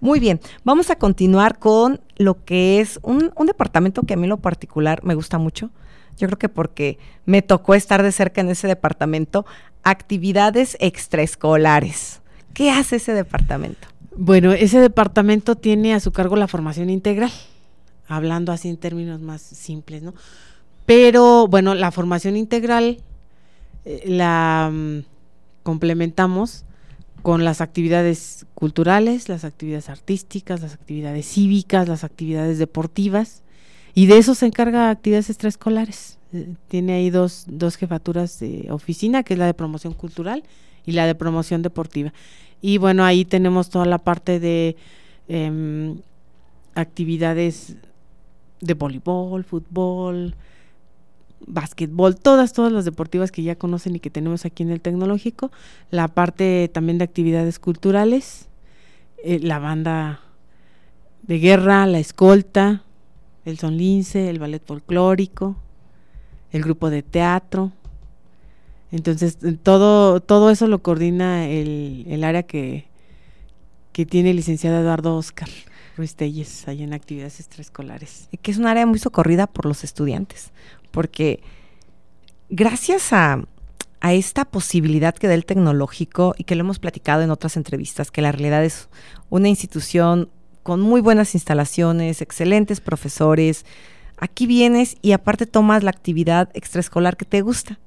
Muy bien, vamos a continuar con lo que es un, departamento que a mí en lo particular me gusta mucho. Yo creo que porque me tocó estar de cerca en ese departamento, actividades extraescolares. ¿Qué hace ese departamento? Bueno, ese departamento tiene a su cargo la formación integral, hablando así en términos más simples, ¿no? Pero bueno, la formación integral eh, la mm, complementamos con las actividades culturales, las actividades artísticas, las actividades cívicas, las actividades deportivas, y de eso se encarga actividades extraescolares. Eh, tiene ahí dos, dos jefaturas de oficina, que es la de promoción cultural y la de promoción deportiva. Y bueno, ahí tenemos toda la parte de em, actividades de voleibol, fútbol, básquetbol, todas, todas las deportivas que ya conocen y que tenemos aquí en el tecnológico, la parte también de actividades culturales, eh, la banda de guerra, la escolta, el son lince, el ballet folclórico, el grupo de teatro, entonces, todo, todo eso lo coordina el, el área que, que tiene el licenciado Eduardo Oscar Ruiz Telles, ahí en actividades extraescolares. Que es un área muy socorrida por los estudiantes, porque gracias a, a esta posibilidad que da el tecnológico y que lo hemos platicado en otras entrevistas, que la realidad es una institución con muy buenas instalaciones, excelentes profesores, aquí vienes y aparte tomas la actividad extraescolar que te gusta.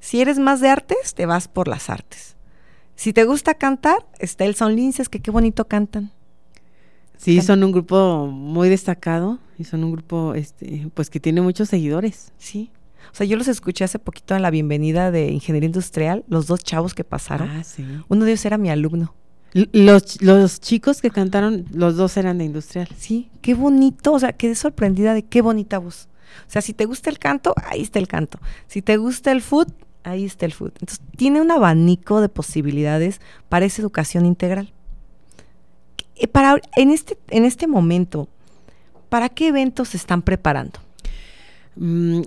Si eres más de artes, te vas por las artes. Si te gusta cantar, está el Son Linces, que qué bonito cantan. Sí, son un grupo muy destacado y son un grupo este, pues que tiene muchos seguidores. Sí. O sea, yo los escuché hace poquito en la bienvenida de Ingeniería Industrial, los dos chavos que pasaron. Ah, sí. Uno de ellos era mi alumno. los, los chicos que cantaron, los dos eran de industrial. Sí, qué bonito, o sea, quedé sorprendida de qué bonita voz. O sea, si te gusta el canto, ahí está el canto. Si te gusta el foot, ahí está el food. Entonces, tiene un abanico de posibilidades para esa educación integral. Eh, para, en, este, en este momento, ¿para qué eventos se están preparando? Mm,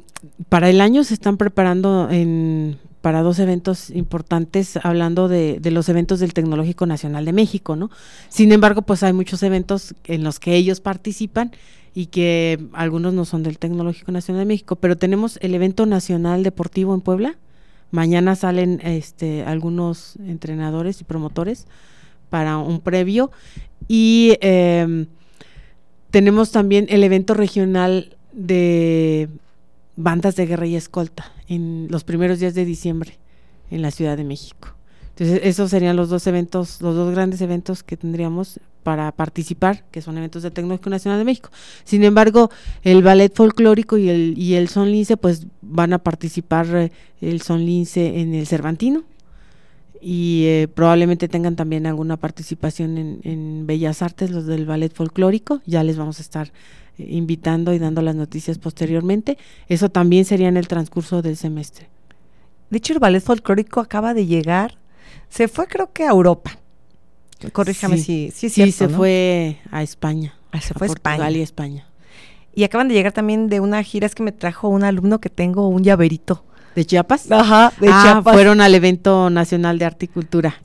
para el año se están preparando en, para dos eventos importantes, hablando de, de, los eventos del Tecnológico Nacional de México, ¿no? Sin embargo, pues hay muchos eventos en los que ellos participan y que algunos no son del Tecnológico Nacional de México, pero tenemos el evento nacional deportivo en Puebla, Mañana salen este, algunos entrenadores y promotores para un previo. Y em, tenemos también el evento regional de bandas de guerra y escolta en los primeros días de diciembre en la Ciudad de México. Entonces, esos serían los dos eventos, los dos grandes eventos que tendríamos para participar, que son eventos de Tecnológico Nacional de México. Sin embargo, el ballet folclórico y el, y el son lince, pues van a participar eh, el son lince en el Cervantino y eh, probablemente tengan también alguna participación en, Bellas Artes, los del ballet folclórico. Ya les vamos a estar eh, invitando y dando las noticias posteriormente. Eso también sería en el transcurso del semestre. De hecho, el ballet folclórico acaba de llegar se fue creo que a Europa. Corríjame si, si es Sí, se fue a España. Ah, se fue a Portugal y España. Y acaban de llegar también de una gira, es que me trajo un alumno que tengo un llaverito. ¿De Chiapas? Ajá, de ah, Chiapas. fueron al evento nacional de arte y cultura.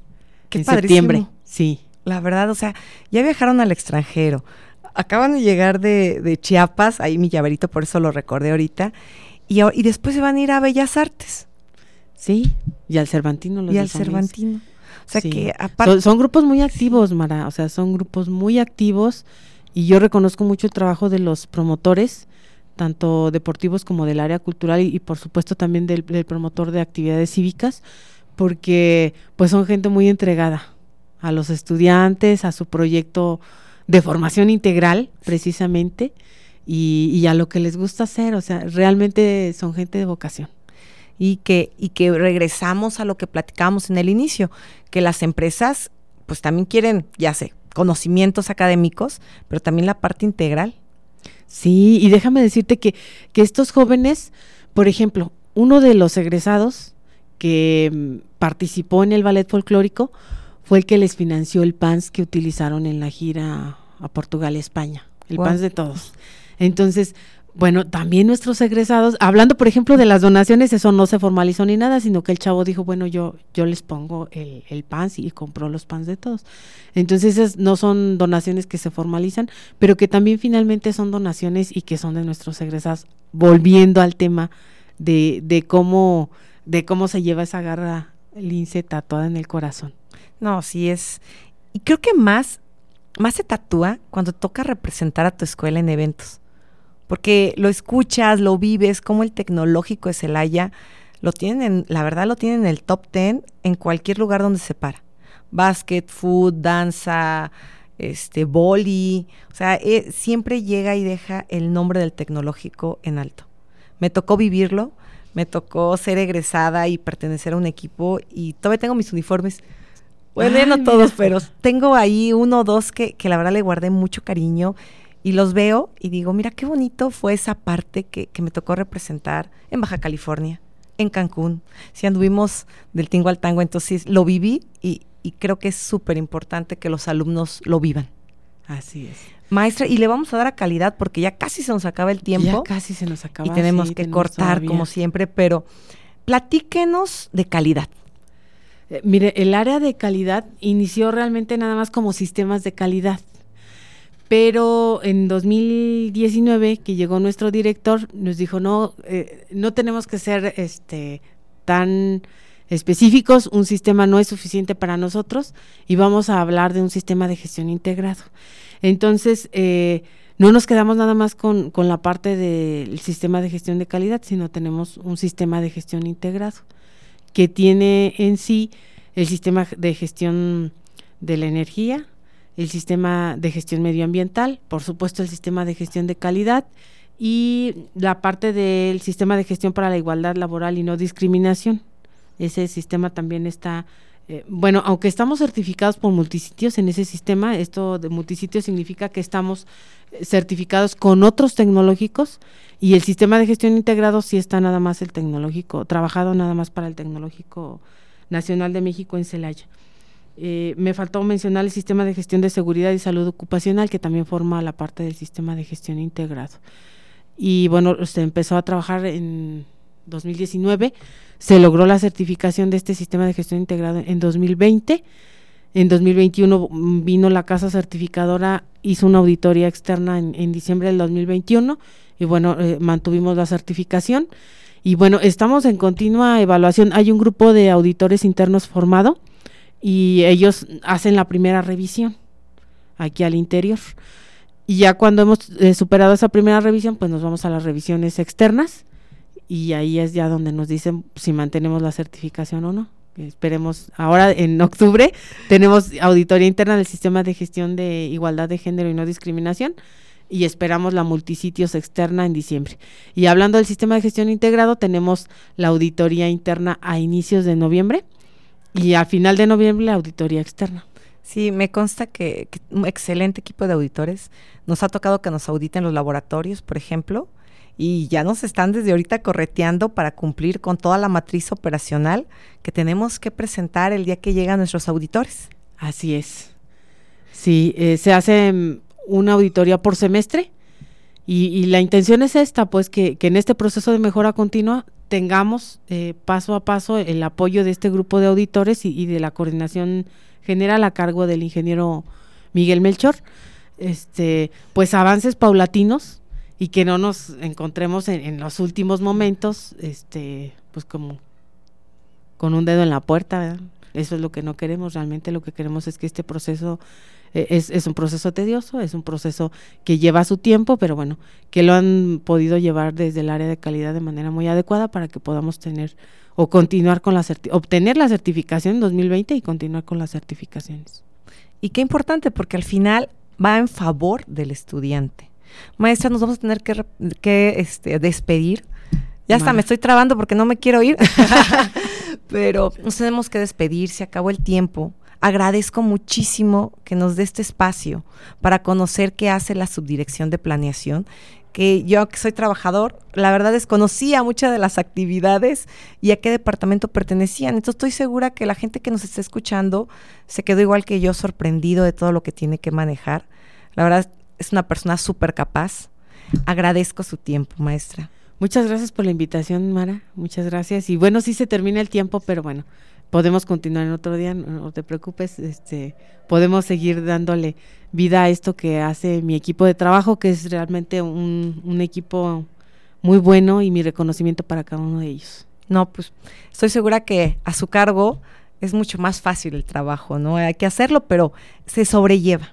Qué en septiembre. Sí. La verdad, o sea, ya viajaron al extranjero. Acaban de llegar de, de Chiapas, ahí mi llaverito, por eso lo recordé ahorita. Y, y después se van a ir a Bellas Artes. Sí, y al Cervantino. Los y al Cervantino. O sea que aparte... Son, grupos muy activos, Mara, o sea, son grupos muy activos y yo reconozco mucho el trabajo de los promotores, tanto deportivos como del área cultural y, por supuesto también del, promotor de actividades cívicas, porque pues son gente muy entregada a los estudiantes, a su proyecto de formación integral, precisamente, y, y a lo que les gusta hacer, o sea, realmente son gente de vocación y que, y que regresamos a lo que platicábamos en el inicio, que las empresas pues también quieren, ya sé, conocimientos académicos, pero también la parte integral. Sí, y déjame decirte que, que estos jóvenes, por ejemplo, uno de los egresados que mm, participó en el ballet folclórico fue el que les financió el PANS que utilizaron en la gira a Portugal y España, el PANS de todos. Entonces, bueno, también nuestros egresados, hablando por ejemplo de las donaciones, eso no se formalizó ni nada, sino que el chavo dijo, bueno, yo, yo les pongo el, el PANS y compró los PANS de todos. Entonces esas no son donaciones que se formalizan, pero que también finalmente son donaciones y que son de nuestros egresados, volviendo al tema de, de cómo, de cómo se lleva esa garra lince tatuada en el corazón. No, sí es. Y creo que más, más se tatúa cuando toca representar a tu escuela en eventos. Porque lo escuchas, lo vives, como el tecnológico de Celaya lo tienen, en, la verdad lo tienen en el top ten en cualquier lugar donde se para. Básquet, food, danza, este, boli, o sea, eh, siempre llega y deja el nombre del tecnológico en alto. Me tocó vivirlo, me tocó ser egresada y pertenecer a un equipo y todavía tengo mis uniformes. Bueno, no todos, pero tengo ahí uno o dos que, que, la verdad le guardé mucho cariño y los veo y digo, mira qué bonito fue esa parte que, que me tocó representar en Baja California, en Cancún. Si anduvimos del tingo al tango, entonces lo viví y, y creo que es súper importante que los alumnos lo vivan. Así es. Maestra, y le vamos a dar a calidad porque ya casi se nos acaba el tiempo. Ya casi se nos acaba. Y tenemos sí, que tenemos cortar todavía. como siempre, pero platíquenos de calidad. Eh, mire, el área de calidad inició realmente nada más como sistemas de calidad. Pero en 2019, que llegó nuestro director, nos dijo, no, eh, no tenemos que ser este, tan específicos, un sistema no es suficiente para nosotros y vamos a hablar de un sistema de gestión integrado. Entonces, eh, no nos quedamos nada más con, con la parte del sistema de gestión de calidad, sino tenemos un sistema de gestión integrado que tiene en sí el sistema de gestión de la energía, el sistema de gestión medioambiental, por supuesto el sistema de gestión de calidad y la parte del sistema de gestión para la igualdad laboral y no discriminación. Ese sistema también está, eh, bueno, aunque estamos certificados por multisitios en ese sistema, esto de multisitios significa que estamos eh, certificados con otros tecnológicos y el sistema de gestión integrado sí está nada más el tecnológico, trabajado nada más para el tecnológico nacional de México en Celaya. Eh, me faltó mencionar el sistema de gestión de seguridad y salud ocupacional, que también forma la parte del sistema de gestión integrado. Y bueno, se empezó a trabajar en 2019, se logró la certificación de este sistema de gestión integrado en 2020. En 2021 vino la casa certificadora, hizo una auditoría externa en, diciembre del 2021 y bueno, eh, mantuvimos la certificación. Y bueno, estamos en continua evaluación. Hay un grupo de auditores internos formado y ellos hacen la primera revisión aquí al interior. Y ya cuando hemos eh, superado esa primera revisión, pues nos vamos a las revisiones externas y ahí es ya donde nos dicen si mantenemos la certificación o no. Esperemos, ahora en (laughs) octubre tenemos auditoría interna del sistema de gestión de igualdad de género y no discriminación y esperamos la multisitios externa en diciembre. Y hablando del sistema de gestión integrado, tenemos la auditoría interna a inicios de noviembre y a final de noviembre la auditoría externa. Sí, me consta que, que, un excelente equipo de auditores. Nos ha tocado que nos auditen los laboratorios, por ejemplo, y ya nos están desde ahorita correteando para cumplir con toda la matriz operacional que tenemos que presentar el día que llegan nuestros auditores. Así es. Sí, eh, se hace una auditoría por semestre y, y, la intención es esta, pues que, que, en este proceso de mejora continua tengamos eh, paso a paso el apoyo de este grupo de auditores y, de la coordinación general a cargo del ingeniero Miguel Melchor, este, pues avances paulatinos y que no nos encontremos en, en los últimos momentos, este, pues como con un dedo en la puerta, ¿verdad? Eso es lo que no queremos, realmente lo que queremos es que este proceso es, es, un proceso tedioso, es un proceso que lleva su tiempo, pero bueno, que lo han podido llevar desde el área de calidad de manera muy adecuada para que podamos tener o continuar con la obtener la certificación en 2020 y continuar con las certificaciones. Y qué importante, porque al final va en favor del estudiante. Maestra, nos vamos a tener que, que este, despedir. Ya está, me estoy trabando porque no me quiero ir. (laughs) (laughs) Pero nos tenemos que despedir, se acabó el tiempo. Agradezco muchísimo que nos dé este espacio para conocer qué hace la subdirección de planeación que yo que soy trabajador, la verdad desconocía muchas de las actividades y a qué departamento pertenecían. Entonces estoy segura que la gente que nos está escuchando se quedó igual que yo sorprendido de todo lo que tiene que manejar. La verdad es una persona súper capaz. Agradezco su tiempo, maestra. Muchas gracias por la invitación, Mara. Muchas gracias. Y bueno, sí se termina el tiempo, pero bueno, podemos continuar en otro día, no te preocupes, este, podemos seguir dándole vida a esto que hace mi equipo de trabajo, que es realmente un, un equipo muy bueno y mi reconocimiento para cada uno de ellos. No, pues estoy segura que a su cargo es mucho más fácil el trabajo, ¿no? Hay que hacerlo, pero se sobrelleva.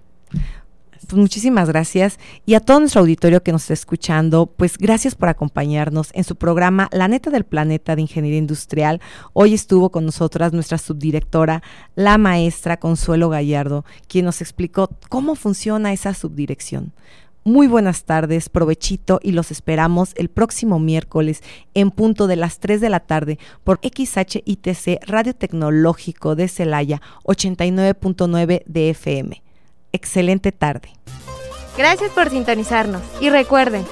Pues muchísimas gracias. Y a todo nuestro auditorio que nos está escuchando, pues gracias por acompañarnos en su programa La Neta del Planeta de Ingeniería Industrial. Hoy estuvo con nosotras nuestra subdirectora, la maestra Consuelo Gallardo, quien nos explicó cómo funciona esa subdirección. Muy buenas tardes, provechito y los esperamos el próximo miércoles en punto de las 3 de la tarde por XHITC Radio Tecnológico de Celaya 89.9 de FM excelente tarde. Gracias por sintonizarnos y recuerden,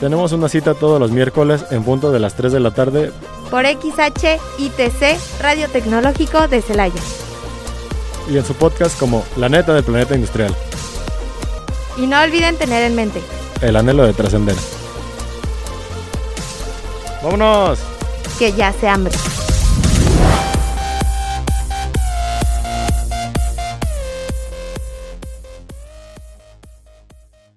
tenemos una cita todos los miércoles en punto de las 3 de la tarde por XHITC Radio Tecnológico de Celaya. Y en su podcast como La neta del planeta industrial. Y no olviden tener en mente el anhelo de trascender. ¡Vámonos! Que ya se hambre.